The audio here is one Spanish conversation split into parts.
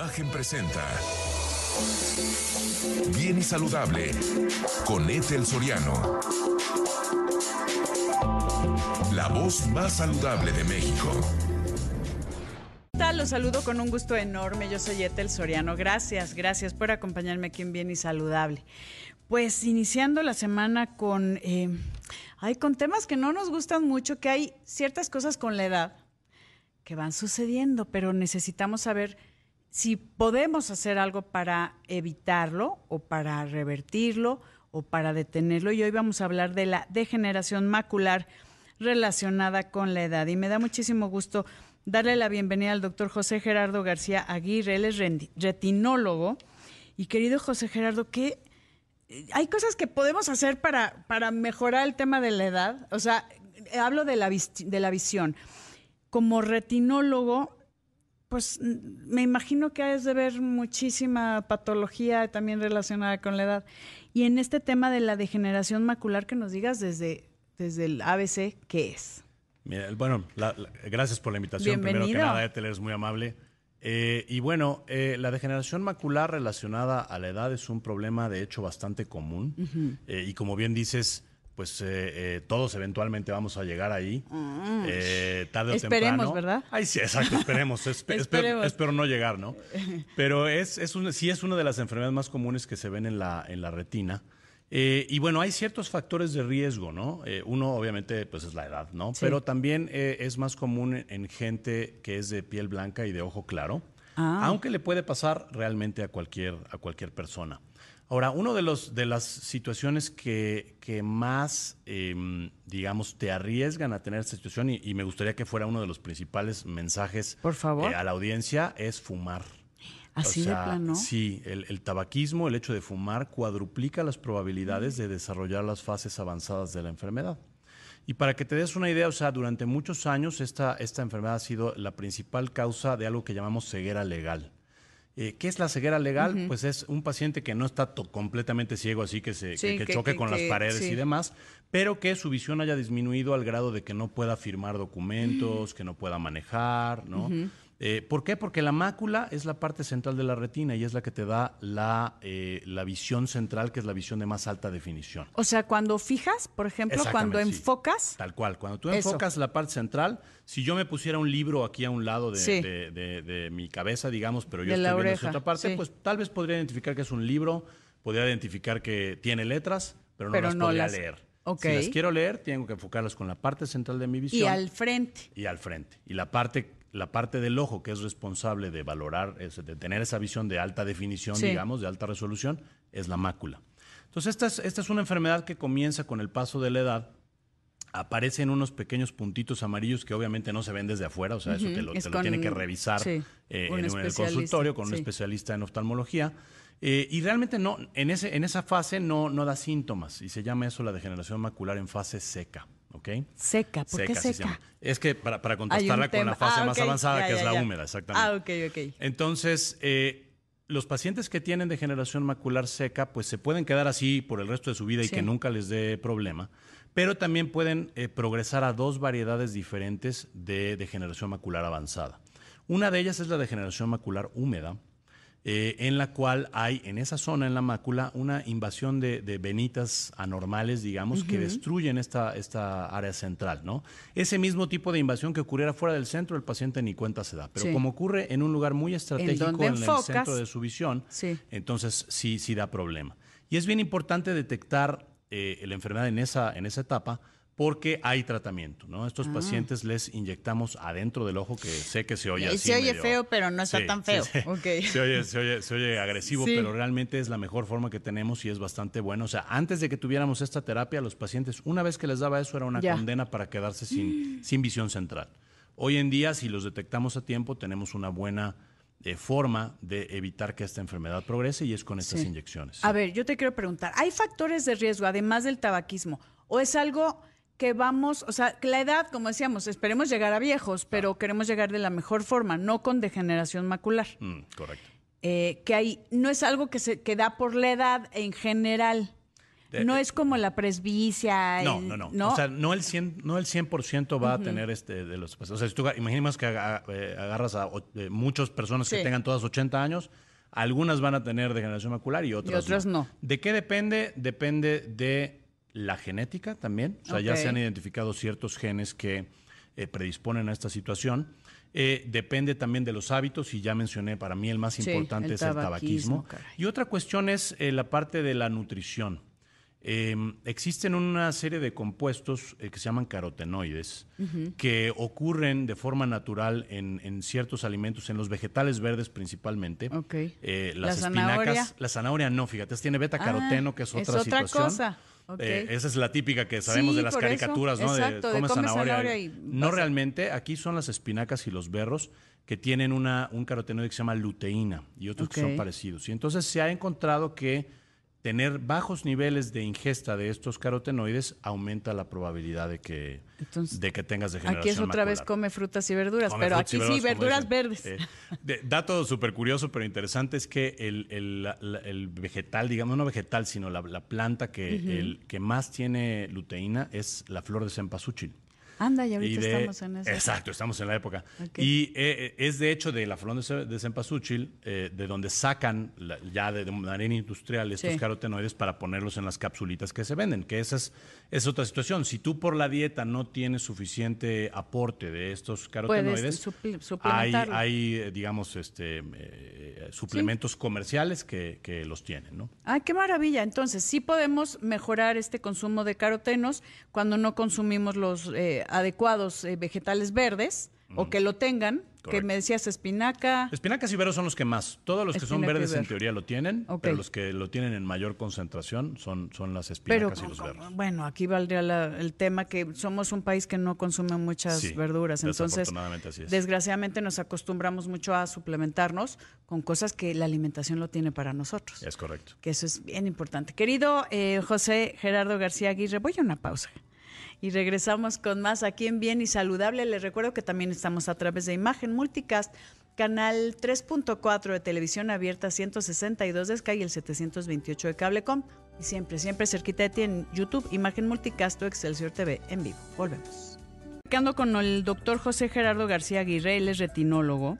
Imagen presenta Bien y Saludable con Ethel Soriano. La voz más saludable de México. Los saludo con un gusto enorme. Yo soy Ethel Soriano. Gracias, gracias por acompañarme aquí en Bien y Saludable. Pues iniciando la semana con, eh, ay, con temas que no nos gustan mucho, que hay ciertas cosas con la edad que van sucediendo, pero necesitamos saber si podemos hacer algo para evitarlo o para revertirlo o para detenerlo. Y hoy vamos a hablar de la degeneración macular relacionada con la edad. Y me da muchísimo gusto darle la bienvenida al doctor José Gerardo García Aguirre. Él es retinólogo. Y querido José Gerardo, ¿qué, hay cosas que podemos hacer para, para mejorar el tema de la edad? O sea, hablo de la, de la visión. Como retinólogo, pues me imagino que has de ver muchísima patología también relacionada con la edad. Y en este tema de la degeneración macular, que nos digas desde, desde el ABC, ¿qué es? Mira, bueno, gracias por la invitación. Primero que nada, Ethel, eres muy amable. Eh, y bueno, eh, la degeneración macular relacionada a la edad es un problema de hecho bastante común. Eh, y como bien dices, pues eh, eh, todos eventualmente vamos a llegar ahí, mm. eh, tarde o esperemos, ¿verdad? Ay, sí, exacto, esperemos. esperemos. Espero, no llegar, ¿no? Pero es, es sí es una de las enfermedades más comunes que se ven en la, en la retina. y bueno, hay ciertos factores de riesgo, ¿no? uno, obviamente, pues es la edad, ¿no? Pero también es más común en gente que es de piel blanca y de ojo claro, ah. aunque le puede pasar realmente a cualquier, a cualquier persona. Ahora, una de, los, de las situaciones que, que más, em, digamos, te arriesgan a tener esta situación, y, me gustaría que fuera uno de los principales mensajes Por favor. Eh, a la audiencia, es fumar. Así de plano. Sí, el, el, tabaquismo, el hecho de fumar, cuadruplica las probabilidades de desarrollar las fases avanzadas de la enfermedad. Y para que te des una idea, o sea, durante muchos años esta, esta enfermedad ha sido la principal causa de algo que llamamos ceguera legal. Eh, ¿Qué es la ceguera legal? Pues es un paciente que no está completamente ciego, así que, se, choque con las paredes y demás, pero que su visión haya disminuido al grado de que no pueda firmar documentos, que no pueda manejar, ¿no? Eh, ¿Por qué? Porque la mácula es la parte central de la retina y es la que te da la, eh, la visión central, que es la visión de más alta definición. O sea, cuando fijas, por ejemplo, cuando enfocas. Tal cual, cuando tú enfocas la parte central, si yo me pusiera un libro aquí a un lado de, mi cabeza, digamos, pero yo estoy viendo otra parte, pues tal vez podría identificar que es un libro, podría identificar que tiene letras, pero no las podría leer. Si las quiero leer, tengo que enfocarlas con la parte central de mi visión. Y al frente. Y al frente. Y la parte la parte del ojo que es responsable de valorar, de tener esa visión de alta definición, digamos, de alta resolución, es la mácula. Entonces, esta es, esta es una enfermedad que comienza con el paso de la edad. Aparecen unos pequeños puntitos amarillos que obviamente no se ven desde afuera, o sea, eso te lo, tiene que revisar eh, en, el consultorio con un especialista en oftalmología. Eh, y realmente no, en, ese, en esa fase no, no da síntomas y se llama eso la degeneración macular en fase seca. Seca, ¿por qué seca? Es que para, para contrastarla con la fase ah, más avanzada, que es la húmeda, exactamente. Ah, ok, ok. Entonces, eh, los pacientes que tienen degeneración macular seca, pues se pueden quedar así por el resto de su vida y que nunca les dé problema, pero también pueden eh, progresar a dos variedades diferentes de degeneración macular avanzada. Una de ellas es la degeneración macular húmeda, eh, en la cual hay en esa zona, en la mácula, una invasión de, venitas anormales, digamos, que destruyen esta, esta área central, ¿no? Ese mismo tipo de invasión que ocurriera fuera del centro, el paciente ni cuenta se da. Pero como ocurre en un lugar muy estratégico en, el centro de su visión, entonces sí, sí da problema. Y es bien importante detectar eh, la enfermedad en esa, en esa etapa porque hay tratamiento, ¿no? Estos ah. pacientes les inyectamos adentro del ojo, que sé que se oye así. Se oye feo, pero no está tan feo. Se, oye, se, oye, agresivo, pero realmente es la mejor forma que tenemos y es bastante bueno. O sea, antes de que tuviéramos esta terapia, los pacientes, una vez que les daba eso, era una condena para quedarse sin, sin visión central. Hoy en día, si los detectamos a tiempo, tenemos una buena eh, forma de evitar que esta enfermedad progrese y es con estas inyecciones. A ver, yo te quiero preguntar, ¿hay factores de riesgo además del tabaquismo o es algo que vamos, o sea, que la edad, como decíamos, esperemos llegar a viejos, pero queremos llegar de la mejor forma, no con degeneración macular. Mm, correcto. Eh, que hay, no es algo que se que da por la edad en general. no es como la presbicia. No, no, no, O sea, no el 100%, no el 100 va a tener este de los... O sea, si tú imaginemos que eh, agarras a eh, muchas personas que tengan todas 80 años, algunas van a tener degeneración macular y otras, y otras no. ¿De qué depende? Depende de la genética también. O sea, ya se han identificado ciertos genes que eh, predisponen a esta situación. Eh, depende también de los hábitos y ya mencioné, para mí el más importante es el tabaquismo. Y otra cuestión es eh, la parte de la nutrición. Em, existen una serie de compuestos que se llaman carotenoides que ocurren de forma natural en, ciertos alimentos, en los vegetales verdes principalmente. las ¿La espinacas, zanahoria? la zanahoria no, fíjate, tiene beta caroteno, que es otra, es otra Cosa. Eh, esa es la típica que sabemos de las caricaturas, ¿no? de, come zanahoria. no realmente, aquí son las espinacas y los berros que tienen una, un carotenoide que se llama luteína y otros que son parecidos. Y entonces se ha encontrado que tener bajos niveles de ingesta de estos carotenoides aumenta la probabilidad de que, de que tengas degeneración Aquí es otra vez come frutas y verduras, pero aquí sí, verduras verdes. Eh, dato súper curioso pero interesante es que el, el, vegetal, digamos, no vegetal, sino la, planta que, el, que más tiene luteína es la flor de cempasúchil. Anda, y ahorita estamos en eso. Exacto, estamos en la época. Y eh, eh, es de hecho de la flor de, de cempasúchil, eh, de donde sacan ya de, manera industrial estos carotenoides para ponerlos en las capsulitas que se venden, que esa es, es, otra situación. Si tú por la dieta no tienes suficiente aporte de estos carotenoides, hay, hay, digamos, este, suplementos comerciales que, que, los tienen, ¿no? Ay, qué maravilla. Entonces, sí podemos mejorar este consumo de carotenos cuando no consumimos los adecuados eh, vegetales verdes o que lo tengan, que me decías espinaca. Espinacas y veros son los que más. Todos los que son verdes en teoría lo tienen, pero los que lo tienen en mayor concentración son, son las espinacas y los verdes. Bueno, aquí valdría el tema que somos un país que no consume muchas verduras, entonces desgraciadamente nos acostumbramos mucho a suplementarnos con cosas que la alimentación lo tiene para nosotros. Es correcto. Que eso es bien importante. Querido eh, José Gerardo García Aguirre, voy a una pausa y regresamos con más aquí en Bien y Saludable. Les recuerdo que también estamos a través de Imagen Multicast, canal 3.4 de televisión abierta 162 de Sky y el 728 de Cablecom. Y siempre, siempre cerquita de ti en YouTube, Imagen Multicast o Excelsior TV en vivo. Volvemos. Quedando con el doctor José Gerardo García Aguirre, él es retinólogo.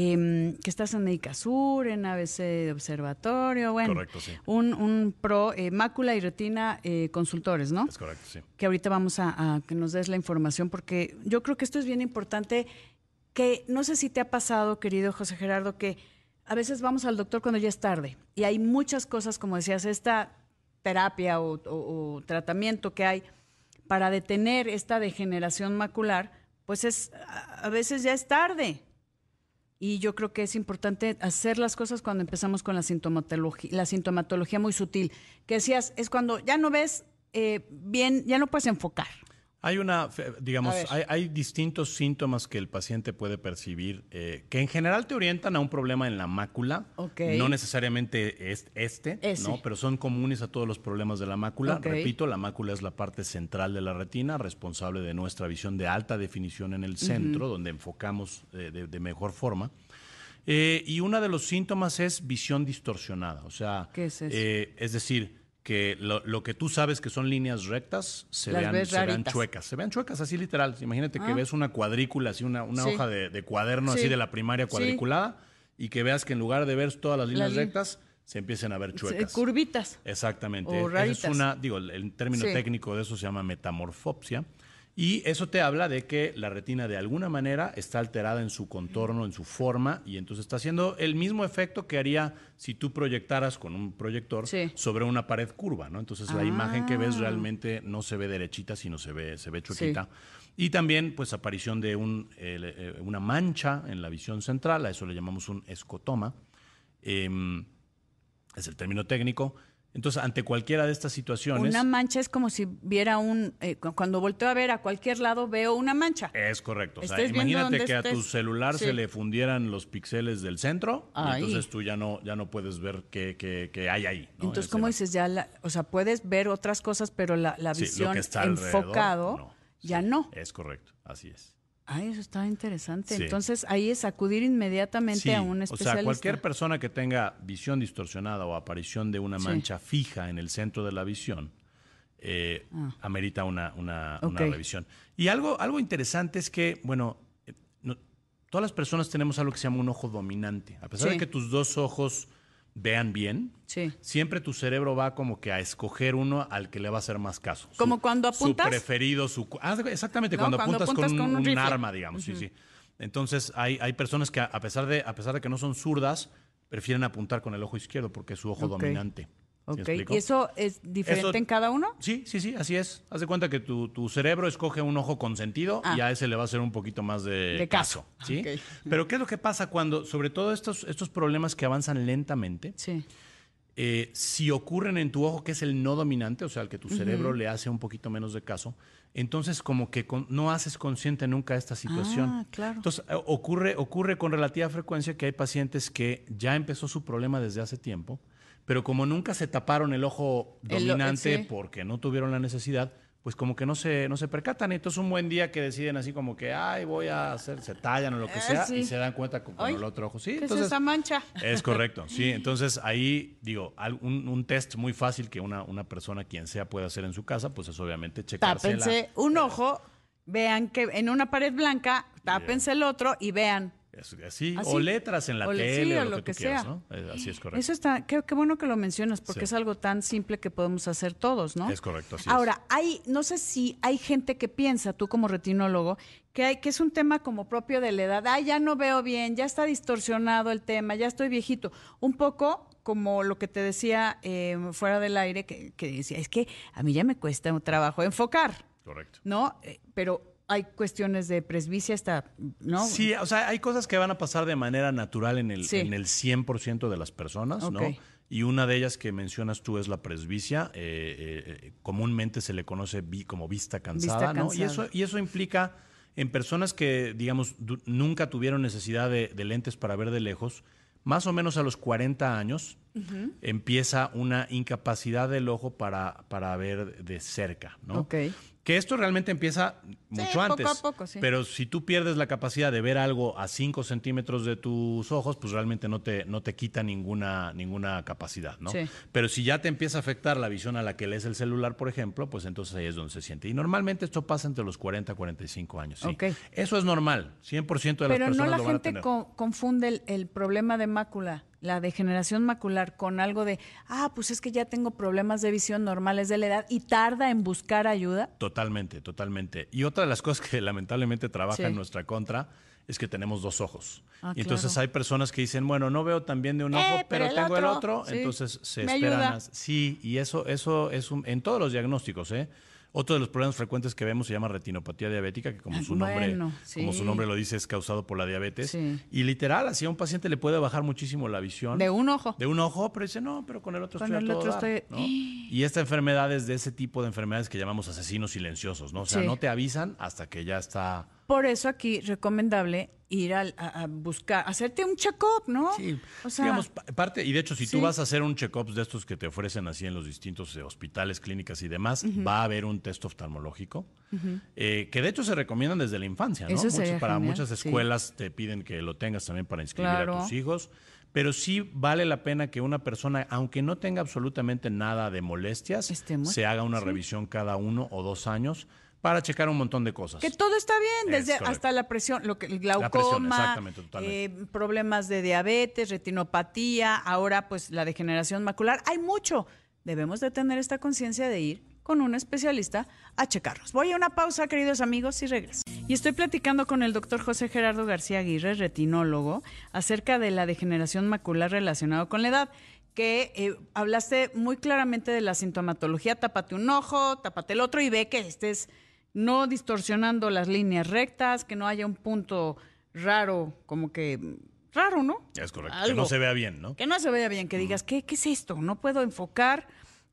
Em, que estás en Sur, en ABC Observatorio, bueno, correcto, sí. un, pro eh, mácula y retina eh, consultores, ¿no? Es correcto, sí. Que ahorita vamos a, que nos des la información porque yo creo que esto es bien importante, que no sé si te ha pasado, querido José Gerardo, que a veces vamos al doctor cuando ya es tarde y hay muchas cosas, como decías, esta terapia o tratamiento que hay para detener esta degeneración macular, pues es a veces ya es tarde y yo creo que es importante hacer las cosas cuando empezamos con la sintomatología, la sintomatología muy sutil. Que decías, es cuando ya no ves eh, bien, ya no puedes enfocar. Hay una, digamos, hay, distintos síntomas que el paciente puede percibir eh, que en general te orientan a un problema en la mácula. No necesariamente es este, ¿no? Pero son comunes a todos los problemas de la mácula. Repito, la mácula es la parte central de la retina, responsable de nuestra visión de alta definición en el centro, donde enfocamos eh, de, mejor forma. Eh, y uno de los síntomas es visión distorsionada. O sea, es, es decir, que lo, que tú sabes que son líneas rectas se, vean, chuecas. Se vean chuecas, así literal. Imagínate que ah. ves una cuadrícula, así una, hoja de, cuaderno así de la primaria cuadriculada y que veas que en lugar de ver todas las líneas rectas, se empiecen a ver chuecas. Curvitas. Exactamente. Es una, digo, el término técnico de eso se llama metamorfopsia. Y eso te habla de que la retina de alguna manera está alterada en su contorno, en su forma, y entonces está haciendo el mismo efecto que haría si tú proyectaras con un proyector sobre una pared curva, ¿no? Entonces la imagen que ves ah. realmente no se ve derechita, sino se ve, se ve chuequita. Y también, pues, aparición de un, eh, una mancha en la visión central, a eso le llamamos un escotoma. Em, es el término técnico. Entonces, ante cualquiera de estas situaciones... Una mancha es como si viera un... Eh, cuando volteo a ver a cualquier lado veo una mancha. Es correcto. O sea, imagínate que a tu celular se le fundieran los píxeles del centro y entonces tú ya no, ya no puedes ver qué, qué, hay ahí. Entonces, ¿cómo dices? Ya o sea, puedes ver otras cosas, pero la, visión enfocado ya no. Es correcto, así es. Ay, eso está interesante. Entonces ahí es acudir inmediatamente a un especialista. O sea, cualquier persona que tenga visión distorsionada o aparición de una mancha fija en el centro de la visión, eh, ah. amerita una, una, revisión. Y algo, algo interesante es que, bueno, eh, todas las personas tenemos algo que se llama un ojo dominante. A pesar de que tus dos ojos vean bien, siempre tu cerebro va como que a escoger uno al que le va a hacer más caso. Como cuando apuntas. Su preferido, su... Ah, exactamente, cuando, apuntas con, un, arma, digamos, sí, sí. Entonces hay, hay personas que a pesar, de, a pesar de que no son zurdas, prefieren apuntar con el ojo izquierdo porque es su ojo dominante. Ok, ¿y eso es diferente en cada uno? Sí, sí, sí, así es. Haz de cuenta que tu, cerebro escoge un ojo consentido y ah. a ese le va a hacer un poquito más de, caso. ¿sí? Pero ¿qué es lo que pasa cuando, sobre todo estos, estos problemas que avanzan lentamente, sí. Eh, si ocurren en tu ojo, que es el no dominante, o sea, al que tu cerebro le hace un poquito menos de caso, entonces como que no haces consciente nunca esta situación. Ah, claro. Entonces eh, ocurre, ocurre con relativa frecuencia que hay pacientes que ya empezó su problema desde hace tiempo, pero como nunca se taparon el ojo dominante porque no tuvieron la necesidad, pues como que no se, no se percatan. Entonces un buen día que deciden así como que, ay, voy a hacer, se tallan o lo que ah, sea, y se dan cuenta con, el otro ojo. Sí, entonces, es esa mancha? Es correcto, sí. Entonces ahí, digo, un, un, test muy fácil que una, una persona, quien sea, puede hacer en su casa, pues es obviamente checarse Tápense un ojo, vean que en una pared blanca, tápense el otro y vean Así, o letras en la tele o lo, que, sea. ¿no? Eh, así es correcto. Eso está, qué, bueno que lo mencionas, porque es algo tan simple que podemos hacer todos, ¿no? Es correcto, así Ahora, hay, no sé si hay gente que piensa, tú como retinólogo, que, hay, que es un tema como propio de la edad. Ay, ya no veo bien, ya está distorsionado el tema, ya estoy viejito. Un poco como lo que te decía eh, fuera del aire, que, que decía, es que a mí ya me cuesta un trabajo enfocar. Correcto. ¿No? Eh, pero hay cuestiones de presbicia, hasta, ¿no? Sí, o sea, hay cosas que van a pasar de manera natural en el, en el 100% de las personas, ¿no? Y una de ellas que mencionas tú es la presbicia. Eh, eh, comúnmente se le conoce como vista cansada, ¿no? Y eso, y eso implica en personas que, digamos, nunca tuvieron necesidad de, lentes para ver de lejos, más o menos a los 40 años empieza una incapacidad del ojo para, para ver de cerca, ¿no? Okay. Que esto realmente empieza mucho antes. Poco a poco, sí. Pero si tú pierdes la capacidad de ver algo a 5 centímetros de tus ojos, pues realmente no te, no te quita ninguna, ninguna capacidad, ¿no? Pero si ya te empieza a afectar la visión a la que lees el celular, por ejemplo, pues entonces ahí es donde se siente. Y normalmente esto pasa entre los 40 y 45 años. ¿sí? Eso es normal. 100% de las personas Pero no la gente confunde el problema de mácula la degeneración macular con algo de, ah, pues es que ya tengo problemas de visión normales de la edad y tarda en buscar ayuda? Totalmente, totalmente. Y otra de las cosas que lamentablemente trabaja en nuestra contra es que tenemos dos ojos. Ah, y entonces hay personas que dicen, bueno, no veo tan bien de un ojo, eh, pero, tengo el otro, entonces se esperan. Sí, y eso, eso es un, en todos los diagnósticos, ¿eh? Otro de los problemas frecuentes que vemos se llama retinopatía diabética, que como su nombre, como su nombre lo dice, es causado por la diabetes. Y literal, así a un paciente le puede bajar muchísimo la visión. De un ojo. De un ojo, pero dice, no, pero con el otro estoy otro Y esta enfermedad es de ese tipo de enfermedades que llamamos asesinos silenciosos, ¿no? O sea, no te avisan hasta que ya está por eso aquí recomendable ir a, buscar, hacerte un check-up, ¿no? Sí, o sea, digamos, parte, y de hecho, si tú vas a hacer un check-up de estos que te ofrecen así en los distintos eh, hospitales, clínicas y demás, va a haber un test oftalmológico, eh, que de hecho se recomiendan desde la infancia, ¿no? para muchas escuelas te piden que lo tengas también para inscribir a tus hijos. Pero sí vale la pena que una persona, aunque no tenga absolutamente nada de molestias, se haga una revisión cada uno o dos años para checar un montón de cosas. Que todo está bien, desde hasta la presión, lo que el glaucoma, eh, problemas de diabetes, retinopatía, ahora pues la degeneración macular, hay mucho. Debemos de tener esta conciencia de ir con un especialista a checarnos. Voy a una pausa, queridos amigos, y regreso. Y estoy platicando con el doctor José Gerardo García Aguirre, retinólogo, acerca de la degeneración macular relacionada con la edad que eh, hablaste muy claramente de la sintomatología, tápate un ojo, tápate el otro y ve que estés no distorsionando las líneas rectas, que no haya un punto raro, como que raro, ¿no? Es correcto. que no se vea bien, ¿no? Que no se vea bien, que digas, ¿qué, ¿qué es esto? No puedo enfocar.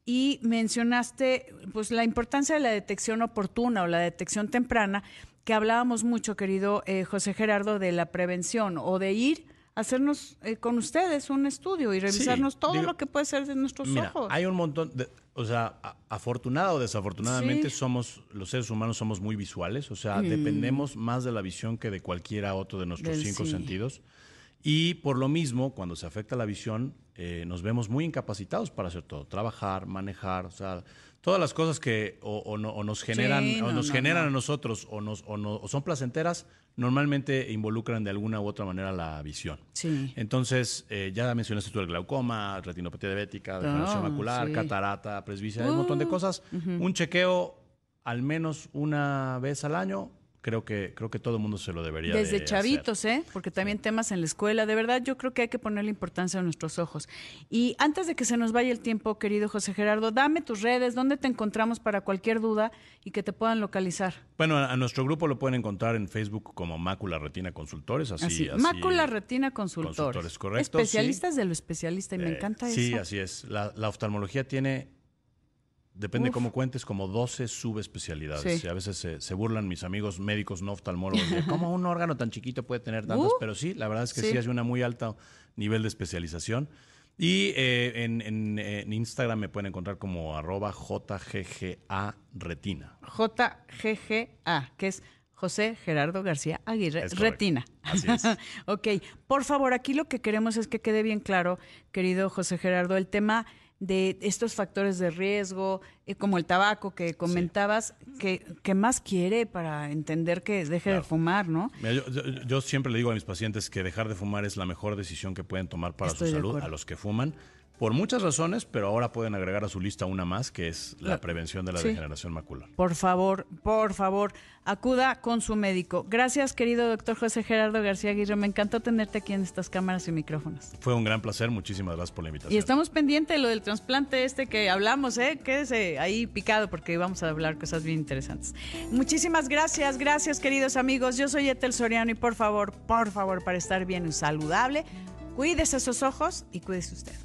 Y mencionaste pues la importancia de la detección oportuna o la detección temprana, que hablábamos mucho, querido eh, José Gerardo, de la prevención o de ir hacernos eh, con ustedes un estudio y revisarnos todo lo que puede ser de nuestros ojos. Hay un montón de, o sea, afortunada o desafortunadamente somos los seres humanos somos muy visuales, o sea, dependemos más de la visión que de cualquiera otro de nuestros cinco sentidos. Y por lo mismo, cuando se afecta la visión, eh, nos vemos muy incapacitados para hacer todo, trabajar, manejar, o sea, todas las cosas que o, nos generan, o nos generan a nosotros o, nos, o, son placenteras, normalmente involucran de alguna u otra manera la visión. Sí. Entonces, eh, ya mencionaste tú el glaucoma, retinopatía diabética, degeneración macular, catarata, presbicia, hay un montón de uh, cosas. Un chequeo al menos una vez al año creo que creo que todo el mundo se lo debería desde chavitos eh porque también temas en la escuela. De verdad yo creo que hay que ponerle importancia a nuestros ojos. Y antes de que se nos vaya el tiempo querido José Gerardo dame tus redes dónde te encontramos para cualquier duda y que te puedan localizar bueno a, nuestro grupo lo pueden encontrar en Facebook como Mácula Retina Consultores así, así, Mácula Retina Consultores, consultores correcto especialistas de lo especialista y me eh, encanta eso. sí así es. La, la oftalmología tiene Depende cómo cuentes, como 12 subespecialidades. Y a veces se, burlan mis amigos médicos no oftalmólogos de cómo un órgano tan chiquito puede tener tantas, uh. pero sí, la verdad es que sí, hay un muy alto nivel de especialización. Y eh, en, Instagram me pueden encontrar como arroba JGGA Retina. JGGA, que es José Gerardo García Aguirre Retina. Así es. ok, por favor, aquí lo que queremos es que quede bien claro, querido José Gerardo, el tema de estos factores de riesgo, eh, como el tabaco que comentabas, que, más quiere para entender que deje de fumar, ¿no? yo, siempre le digo a mis pacientes que dejar de fumar es la mejor decisión que pueden tomar para su salud, a los que fuman por muchas razones, pero ahora pueden agregar a su lista una más, que es la, prevención de la degeneración macular. Por favor, por favor, acuda con su médico. Gracias, querido doctor José Gerardo García Aguirre. Me encantó tenerte aquí en estas cámaras y micrófonos. Fue un gran placer. Muchísimas gracias por la invitación. Y estamos pendientes de lo del trasplante este que hablamos, ¿eh? Quédese ahí picado porque vamos a hablar cosas bien interesantes. Muchísimas gracias, gracias, queridos amigos. Yo soy Etel Soriano y por favor, por favor, para estar bien y saludable, cuídese esos ojos y cuídese usted.